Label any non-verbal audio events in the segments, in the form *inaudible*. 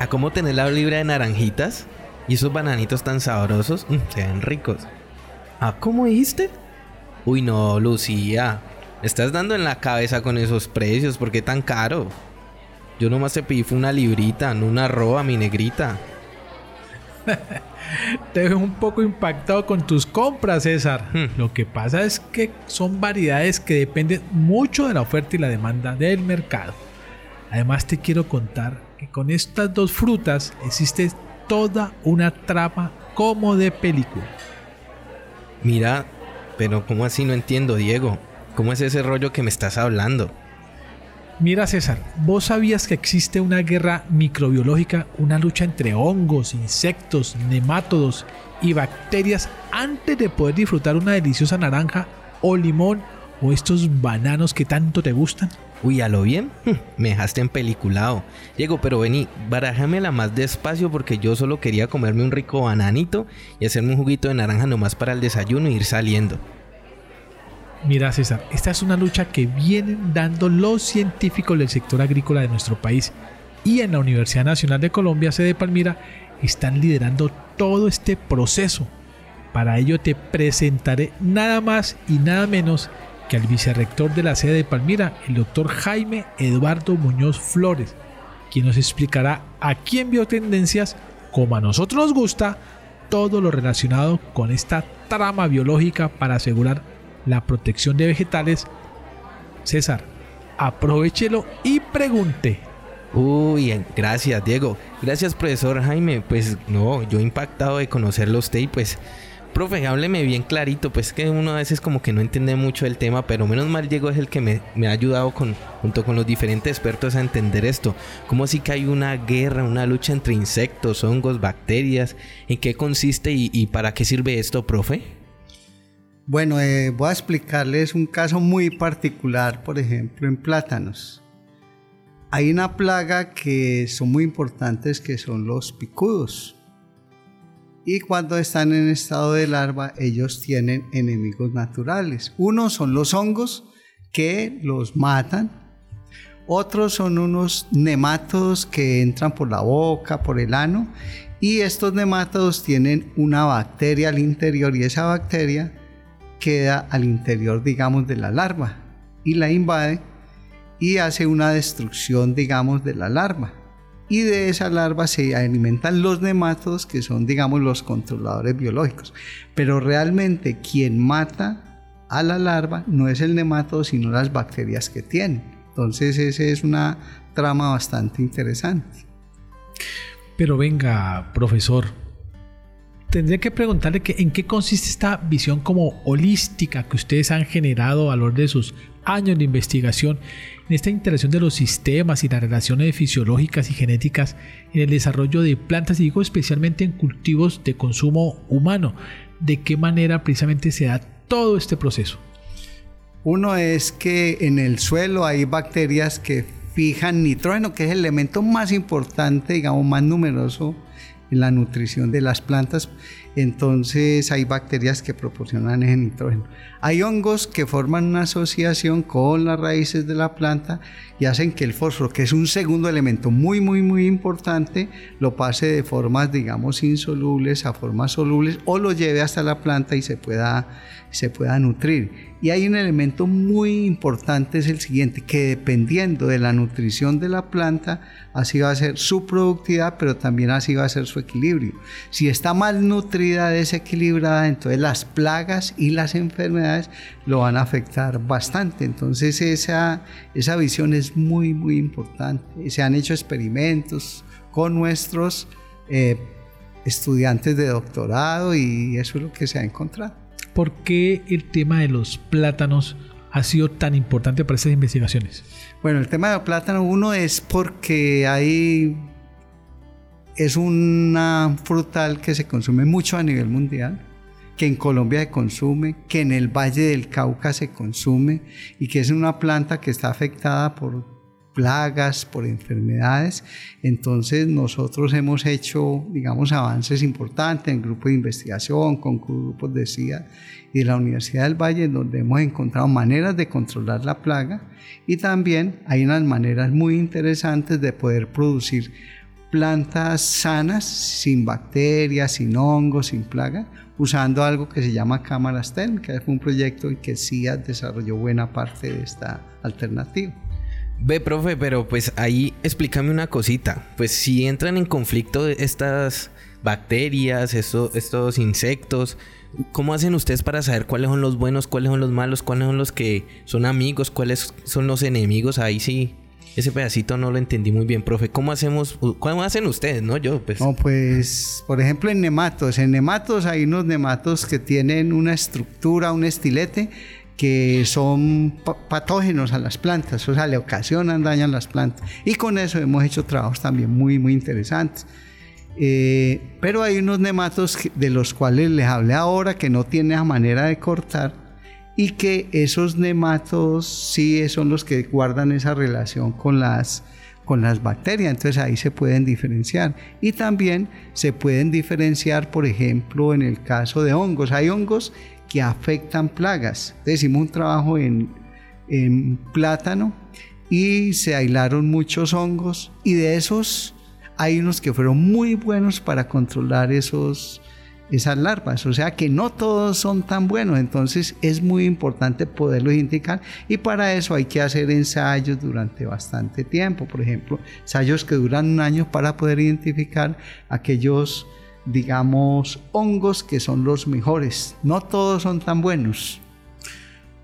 ¿A cómo tener la libra de naranjitas? ¿Y esos bananitos tan sabrosos? Mm, se ven ricos. ¿A cómo dijiste? Uy, no, Lucía. Me estás dando en la cabeza con esos precios. ¿Por qué tan caro? Yo nomás te pedí una librita, no una roba, mi negrita. *laughs* Te veo un poco impactado con tus compras, César. Hmm. Lo que pasa es que son variedades que dependen mucho de la oferta y la demanda del mercado. Además te quiero contar que con estas dos frutas existe toda una trama como de película. Mira, pero ¿cómo así no entiendo, Diego? ¿Cómo es ese rollo que me estás hablando? Mira César, ¿vos sabías que existe una guerra microbiológica, una lucha entre hongos, insectos, nemátodos y bacterias antes de poder disfrutar una deliciosa naranja o limón o estos bananos que tanto te gustan? Uy, ¿a lo bien? *laughs* Me dejaste en peliculado. Diego, pero vení, barájamela más despacio porque yo solo quería comerme un rico bananito y hacerme un juguito de naranja nomás para el desayuno e ir saliendo. Mira César, esta es una lucha que vienen dando los científicos del sector agrícola de nuestro país y en la Universidad Nacional de Colombia, sede de Palmira, están liderando todo este proceso. Para ello te presentaré nada más y nada menos que al vicerrector de la sede de Palmira, el doctor Jaime Eduardo Muñoz Flores, quien nos explicará aquí en Biotendencias, como a nosotros nos gusta, todo lo relacionado con esta trama biológica para asegurar la protección de vegetales. César, aprovechelo y pregunte. Uy, gracias Diego. Gracias profesor Jaime. Pues no, yo impactado de conocerlo a usted y pues, profe, hábleme bien clarito. Pues que uno a veces como que no entiende mucho el tema, pero menos mal Diego es el que me, ha ayudado con, junto con los diferentes expertos a entender esto. ¿Cómo así que hay una guerra, una lucha entre insectos, hongos, bacterias? ¿En qué consiste y, y para qué sirve esto, profe? Bueno, eh, voy a explicarles un caso muy particular, por ejemplo, en plátanos. Hay una plaga que son muy importantes que son los picudos. Y cuando están en estado de larva, ellos tienen enemigos naturales. Unos son los hongos que los matan. Otros son unos nemátodos que entran por la boca, por el ano. Y estos nemátodos tienen una bacteria al interior y esa bacteria queda al interior, digamos, de la larva y la invade y hace una destrucción, digamos, de la larva. Y de esa larva se alimentan los nemátodos, que son, digamos, los controladores biológicos. Pero realmente quien mata a la larva no es el nemátodo, sino las bacterias que tiene. Entonces, esa es una trama bastante interesante. Pero venga, profesor, tendría que preguntarle que en qué consiste esta visión como holística que ustedes han generado a lo largo de sus años de investigación en esta interacción de los sistemas y las relaciones fisiológicas y genéticas en el desarrollo de plantas y digo especialmente en cultivos de consumo humano. ¿De qué manera precisamente se da todo este proceso? Uno es que en el suelo hay bacterias que fijan nitrógeno, que es el elemento más importante, digamos, más numeroso en la nutrición de las plantas. Entonces hay bacterias que proporcionan ese nitrógeno. Hay hongos que forman una asociación con las raíces de la planta y hacen que el fósforo, que es un segundo elemento muy, muy, muy importante, lo pase de formas, digamos, insolubles a formas solubles o lo lleve hasta la planta y se pueda, se pueda nutrir. Y hay un elemento muy importante, es el siguiente, que dependiendo de la nutrición de la planta, así va a ser su productividad, pero también así va a ser su equilibrio. Si está mal nutrida, desequilibrada, entonces las plagas y las enfermedades lo van a afectar bastante. Entonces esa, esa visión es muy, muy importante. Se han hecho experimentos con nuestros eh, estudiantes de doctorado y eso es lo que se ha encontrado. ¿Por qué el tema de los plátanos ha sido tan importante para estas investigaciones? Bueno, el tema del plátano, uno es porque hay es una frutal que se consume mucho a nivel mundial, que en Colombia se consume, que en el Valle del Cauca se consume y que es una planta que está afectada por plagas, por enfermedades. Entonces nosotros hemos hecho, digamos, avances importantes en grupos de investigación, con grupos de CIA y de la Universidad del Valle, donde hemos encontrado maneras de controlar la plaga y también hay unas maneras muy interesantes de poder producir plantas sanas, sin bacterias, sin hongos, sin plaga, usando algo que se llama cámaras térmicas. Fue un proyecto en que CIA desarrolló buena parte de esta alternativa. Ve, profe, pero pues ahí explícame una cosita. Pues si entran en conflicto estas bacterias, estos insectos, ¿cómo hacen ustedes para saber cuáles son los buenos, cuáles son los malos, cuáles son los que son amigos, cuáles son los enemigos? Ahí sí, ese pedacito no lo entendí muy bien, profe. ¿Cómo hacemos, cómo hacen ustedes, no? Yo, pues. No, pues, por ejemplo, en nematos. En nematos hay unos nematos que tienen una estructura, un estilete que son patógenos a las plantas, o sea, le ocasionan daño a las plantas. Y con eso hemos hecho trabajos también muy, muy interesantes. Eh, pero hay unos nematos de los cuales les hablé ahora que no tienen manera de cortar y que esos nematos sí son los que guardan esa relación con las, con las bacterias, entonces ahí se pueden diferenciar. Y también se pueden diferenciar, por ejemplo, en el caso de hongos. Hay hongos que afectan plagas. hicimos un trabajo en, plátano y se aislaron muchos hongos y de esos hay unos que fueron muy buenos para controlar esos, esas larvas. O sea que no todos son tan buenos, entonces es muy importante poderlos identificar y para eso hay que hacer ensayos durante bastante tiempo. Por ejemplo, ensayos que duran un año para poder identificar aquellos digamos, hongos que son los mejores. No todos son tan buenos.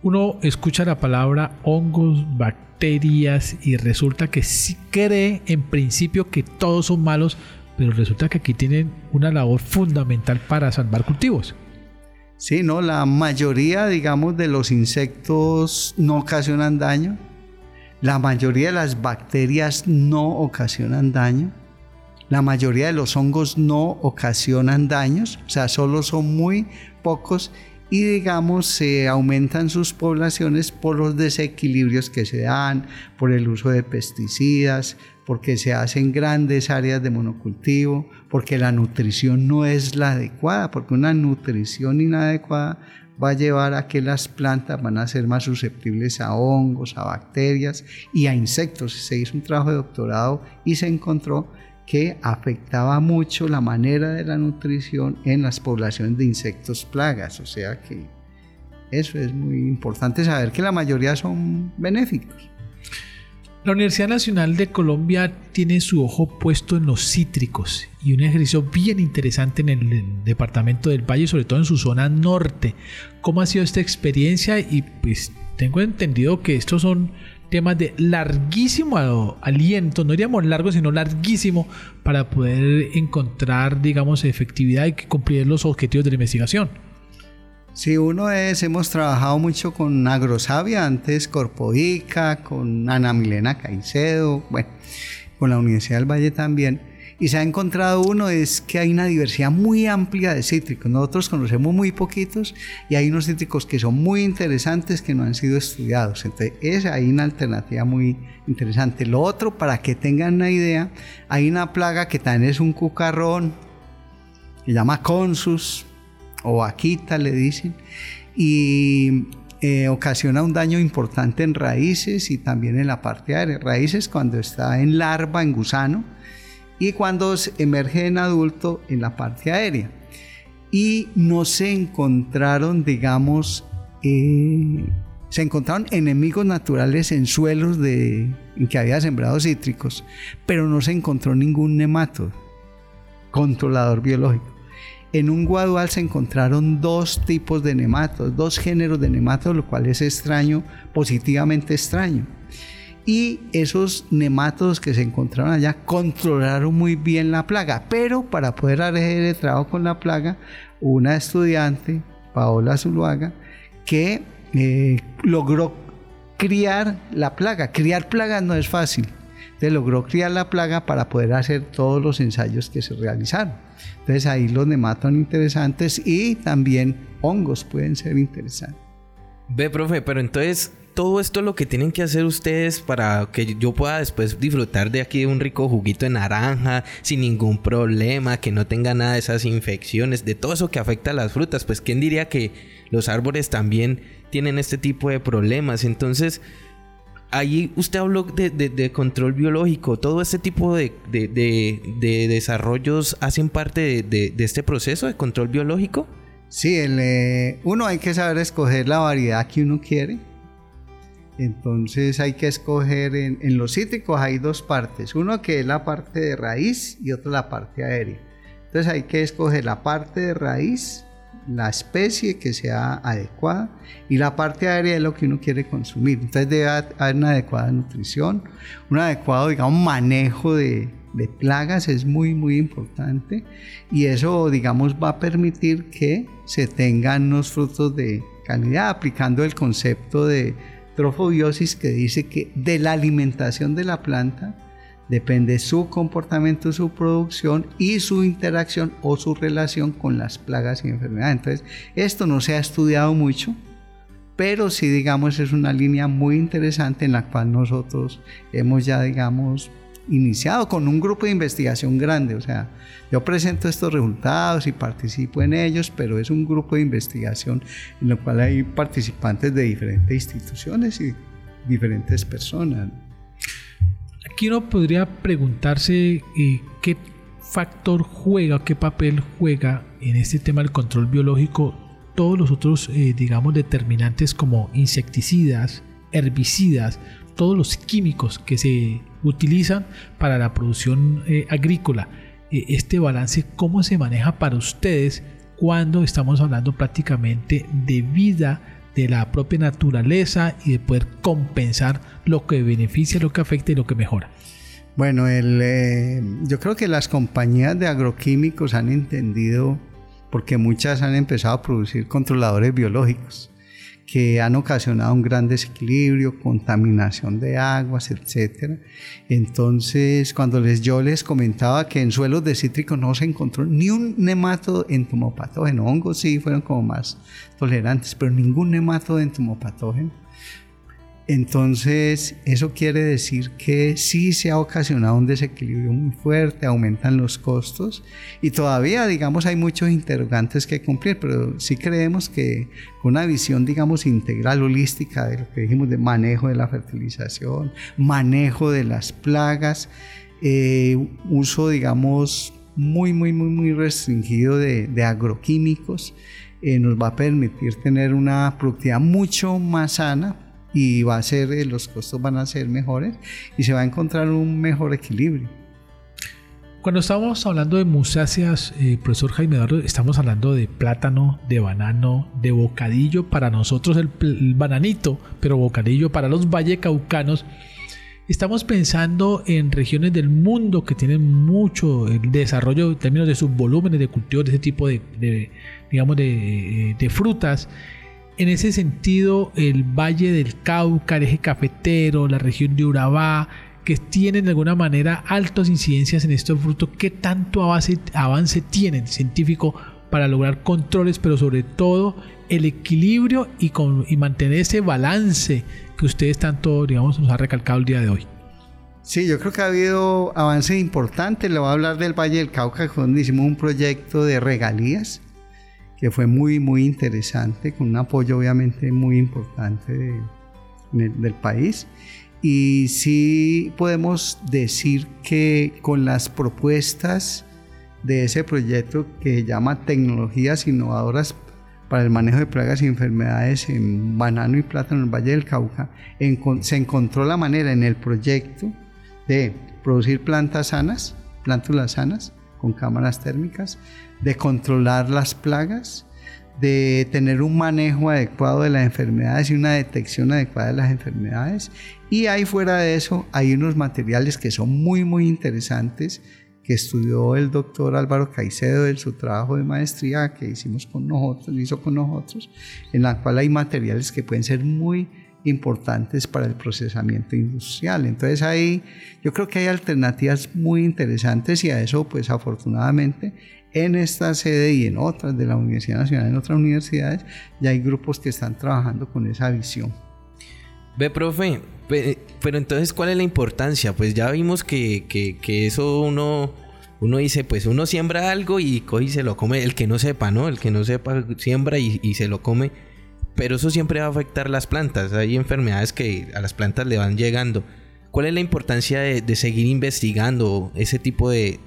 Uno escucha la palabra hongos, bacterias y resulta que sí cree en principio que todos son malos, pero resulta que aquí tienen una labor fundamental para salvar cultivos. Sí, no, la mayoría, digamos, de los insectos no ocasionan daño. La mayoría de las bacterias no ocasionan daño. La mayoría de los hongos no ocasionan daños, o sea, solo son muy pocos y digamos se aumentan sus poblaciones por los desequilibrios que se dan, por el uso de pesticidas, porque se hacen grandes áreas de monocultivo, porque la nutrición no es la adecuada, porque una nutrición inadecuada va a llevar a que las plantas van a ser más susceptibles a hongos, a bacterias y a insectos. Se hizo un trabajo de doctorado y se encontró que afectaba mucho la manera de la nutrición en las poblaciones de insectos plagas. O sea que eso es muy importante saber que la mayoría son benéficos. La Universidad Nacional de Colombia tiene su ojo puesto en los cítricos y un ejercicio bien interesante en el departamento del Valle, sobre todo en su zona norte. ¿Cómo ha sido esta experiencia? Y pues tengo entendido que estos son temas de larguísimo aliento, no diríamos largo, sino larguísimo, para poder encontrar, digamos, efectividad y cumplir los objetivos de la investigación. Sí, uno es, hemos trabajado mucho con Agrosavia, antes Corpoica, con Ana Milena Caicedo, bueno, con la Universidad del Valle también y se ha encontrado uno es que hay una diversidad muy amplia de cítricos. Nosotros conocemos muy poquitos y hay unos cítricos que son muy interesantes que no han sido estudiados. Entonces, es ahí una alternativa muy interesante. Lo otro, para que tengan una idea, hay una plaga que también es un cucarrón, se llama consus o vaquita le dicen, y eh, ocasiona un daño importante en raíces y también en la parte aérea. Raíces cuando está en larva, en gusano, y cuando emerge en adulto en la parte aérea. Y no se encontraron, digamos, eh, se encontraron enemigos naturales en suelos de, en que había sembrado cítricos, pero no se encontró ningún nemato, controlador biológico. En un guadual se encontraron dos tipos de nematos, dos géneros de nematos, lo cual es extraño, positivamente extraño y esos nematodos que se encontraron allá controlaron muy bien la plaga. Pero para poder hacer el trabajo con la plaga, una estudiante, Paola Zuluaga, que eh, logró criar la plaga. Criar plagas no es fácil. Entonces logró criar la plaga para poder hacer todos los ensayos que se realizaron. Entonces ahí los nematodos interesantes y también hongos pueden ser interesantes. Ve, profe, pero entonces todo esto es lo que tienen que hacer ustedes para que yo pueda después disfrutar de aquí un rico juguito de naranja sin ningún problema, que no tenga nada de esas infecciones, de todo eso que afecta a las frutas. Pues quién diría que los árboles también tienen este tipo de problemas. Entonces, ahí usted habló de, control biológico. Todo este tipo de, desarrollos hacen parte de, este proceso de control biológico. Sí, el, eh, uno hay que saber escoger la variedad que uno quiere. Entonces hay que escoger en, los cítricos hay dos partes, uno que es la parte de raíz y otro la parte aérea. Entonces hay que escoger la parte de raíz la especie que sea adecuada y la parte aérea es lo que uno quiere consumir. Entonces debe haber una adecuada nutrición, un adecuado, digamos, manejo de, de plagas es muy, muy importante y eso, digamos, va a permitir que se tengan unos frutos de calidad aplicando el concepto de trofobiosis que dice que de la alimentación de la planta depende su comportamiento, su producción y su interacción o su relación con las plagas y enfermedades. Entonces, esto no se ha estudiado mucho, pero sí, digamos, es una línea muy interesante en la cual nosotros hemos ya, digamos, iniciado con un grupo de investigación grande. O sea, yo presento estos resultados y participo en ellos, pero es un grupo de investigación en el cual hay participantes de diferentes instituciones y diferentes personas. Aquí uno podría preguntarse eh, qué factor juega, qué papel juega en este tema del control biológico todos los otros, eh, digamos, determinantes como insecticidas, herbicidas, todos los químicos que se utilizan para la producción eh, agrícola. este balance, ¿cómo se maneja para ustedes cuando estamos hablando prácticamente de vida de la propia naturaleza y de poder compensar lo que beneficia, lo que afecta y lo que mejora. Bueno, el, eh, yo creo que las compañías de agroquímicos han entendido, porque muchas han empezado a producir controladores biológicos que han ocasionado un gran desequilibrio, contaminación de aguas, etc. Entonces, cuando les, yo les comentaba que en suelos de cítricos no se encontró ni un nemato entomopatógeno, hongos sí fueron como más tolerantes, pero ningún nemato entomopatógeno, entonces, eso quiere decir que sí se ha ocasionado un desequilibrio muy fuerte, aumentan los costos y todavía, digamos, hay muchos interrogantes que cumplir, pero sí creemos que con una visión, digamos, integral, holística de lo que dijimos de manejo de la fertilización, manejo de las plagas, eh, uso, digamos, muy, muy, muy, muy restringido de, agroquímicos, eh, nos va a permitir tener una productividad mucho más sana y va a ser, eh, los costos van a ser mejores y se va a encontrar un mejor equilibrio. Cuando estamos hablando de musáceas, eh, profesor Jaime Eduardo, estamos hablando de plátano, de banano, de bocadillo, para nosotros el, bananito, pero bocadillo para los vallecaucanos. Estamos pensando en regiones del mundo que tienen mucho el desarrollo en términos de sus volúmenes de cultivo de ese tipo de, digamos, de, de frutas en ese sentido, el Valle del Cauca, el eje cafetero, la región de Urabá, que tienen de alguna manera altas incidencias en estos frutos, ¿qué tanto avance, tienen científico para lograr controles, pero sobre todo el equilibrio y, con, y mantener ese balance que ustedes tanto, digamos, nos ha recalcado el día de hoy? Sí, yo creo que ha habido avances importantes. Le voy a hablar del Valle del Cauca, donde hicimos un proyecto de regalías que fue muy, muy interesante, con un apoyo obviamente muy importante del país. Y sí podemos decir que con las propuestas de ese proyecto que se llama Tecnologías Innovadoras para el manejo de plagas y enfermedades en banano y plátano en el Valle del Cauca, se encontró la manera en el proyecto de producir plantas sanas, plántulas sanas, con cámaras térmicas, de controlar las plagas, de tener un manejo adecuado de las enfermedades y una detección adecuada de las enfermedades. Y ahí fuera de eso hay unos materiales que son muy, muy interesantes que estudió el doctor Álvaro Caicedo en su trabajo de maestría que hicimos con nosotros, hizo con nosotros, en la cual hay materiales que pueden ser muy importantes para el procesamiento industrial. Entonces ahí yo creo que hay alternativas muy interesantes y a eso pues afortunadamente en esta sede y en otras de la Universidad Nacional, en otras universidades, ya hay grupos que están trabajando con esa visión. Ve, profe, pero entonces, ¿cuál es la importancia? Pues ya vimos que, que, eso uno, uno dice, pues uno siembra algo y y se lo come, el que no sepa, ¿no? El que no sepa siembra y, y se lo come pero eso siempre va a afectar las plantas. Hay enfermedades que a las plantas le van llegando. ¿Cuál es la importancia de, seguir investigando ese tipo de,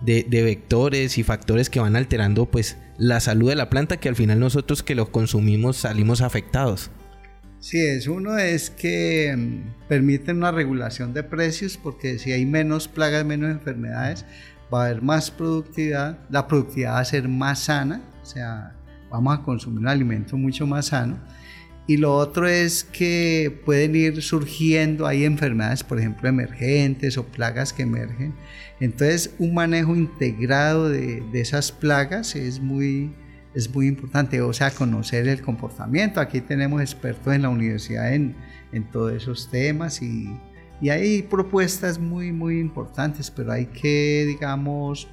vectores y factores que van alterando pues la salud de la planta que al final nosotros que lo consumimos salimos afectados? Sí, es uno es que mm, permiten una regulación de precios porque si hay menos plagas, menos enfermedades, va a haber más productividad, la productividad va a ser más sana, o sea, vamos a consumir un alimento mucho más sano. Y lo otro es que pueden ir surgiendo, hay enfermedades, por ejemplo, emergentes o plagas que emergen. Entonces, un manejo integrado de, de esas plagas es muy, es muy importante, o sea, conocer el comportamiento. Aquí tenemos expertos en la universidad en, en todos esos temas y, y hay propuestas muy, muy importantes, pero hay que, digamos,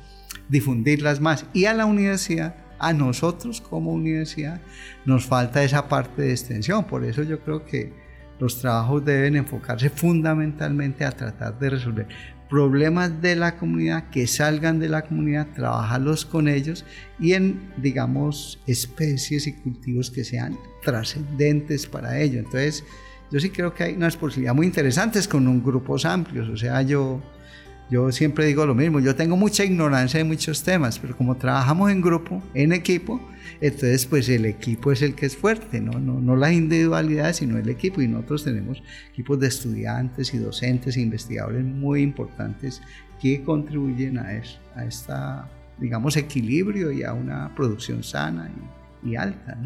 difundirlas más. Y a la universidad a nosotros como universidad nos falta esa parte de extensión. Por eso yo creo que los trabajos deben enfocarse fundamentalmente a tratar de resolver problemas de la comunidad que salgan de la comunidad, trabajarlos con ellos y en, digamos, especies y cultivos que sean trascendentes para ello. Entonces, yo sí creo que hay unas posibilidades muy interesantes con un grupos amplios. O sea, yo yo siempre digo lo mismo, yo tengo mucha ignorancia de muchos temas, pero como trabajamos en grupo, en equipo, entonces pues el equipo es el que es fuerte, ¿no? No, no las individualidades, sino el equipo. Y nosotros tenemos equipos de estudiantes y docentes e investigadores muy importantes que contribuyen a eso, a esta, digamos, equilibrio y a una producción sana y, alta.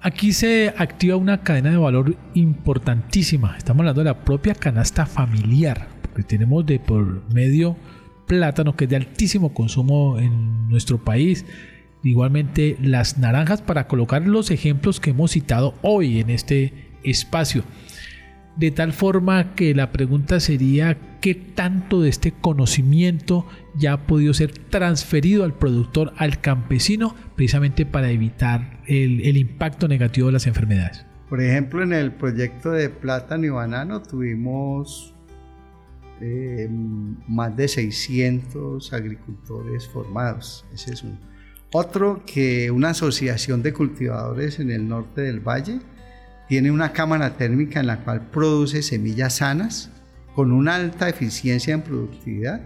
Aquí se activa una cadena de valor importantísima. Estamos hablando de la propia canasta familiar tenemos de por medio plátano que es de altísimo consumo en nuestro país. Igualmente las naranjas para colocar los ejemplos que hemos citado hoy en este espacio. De tal forma que la pregunta sería qué tanto de este conocimiento ya ha podido ser transferido al productor, al campesino, precisamente para evitar el, impacto negativo de las enfermedades. Por ejemplo, en el proyecto de plátano y banano tuvimos eh, más de 600 agricultores formados. Ese es. Otro que una asociación de cultivadores en el norte del valle tiene una cámara térmica en la cual produce semillas sanas con una alta eficiencia en productividad.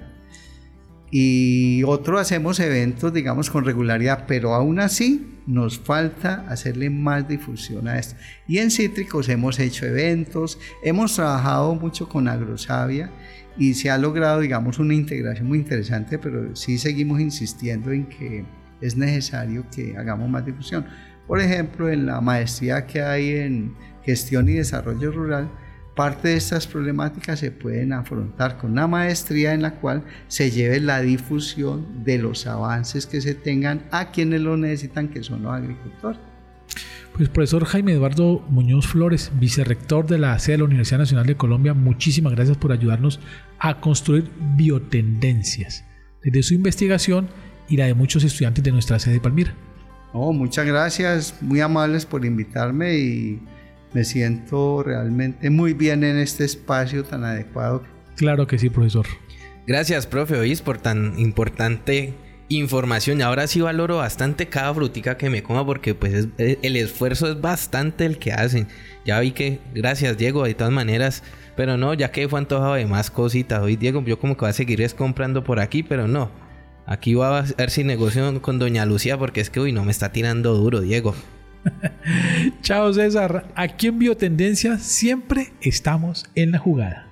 Y otro hacemos eventos, digamos, con regularidad, pero aún así nos falta hacerle más difusión a esto. Y en cítricos hemos hecho eventos, hemos trabajado mucho con Agrosavia y se ha logrado, digamos, una integración muy interesante, pero sí seguimos insistiendo en que es necesario que hagamos más difusión. Por ejemplo, en la maestría que hay en gestión y desarrollo rural, parte de estas problemáticas se pueden afrontar con una maestría en la cual se lleve la difusión de los avances que se tengan a quienes lo necesitan, que son los agricultores. Pues profesor Jaime Eduardo Muñoz Flores, vicerrector de la sede de la Universidad Nacional de Colombia, muchísimas gracias por ayudarnos a construir biotendencias desde su investigación y la de muchos estudiantes de nuestra sede de Palmira. Oh, muchas gracias, muy amables por invitarme y me siento realmente muy bien en este espacio tan adecuado. Claro que sí, profesor. Gracias, profe Oís, por tan importante información. Y ahora sí valoro bastante cada frutica que me coma porque pues eh, el esfuerzo es bastante el que hacen. Ya vi que, gracias Diego, de todas maneras. Pero no, ya que fue antojado de más cositas. Hoy Diego, yo como que voy a seguir comprando por aquí, pero no. Aquí voy a ver si negocio con Doña Lucía porque es que, uy, no me está tirando duro, Diego. *laughs* Chao César, aquí en Biotendencia siempre estamos en la jugada.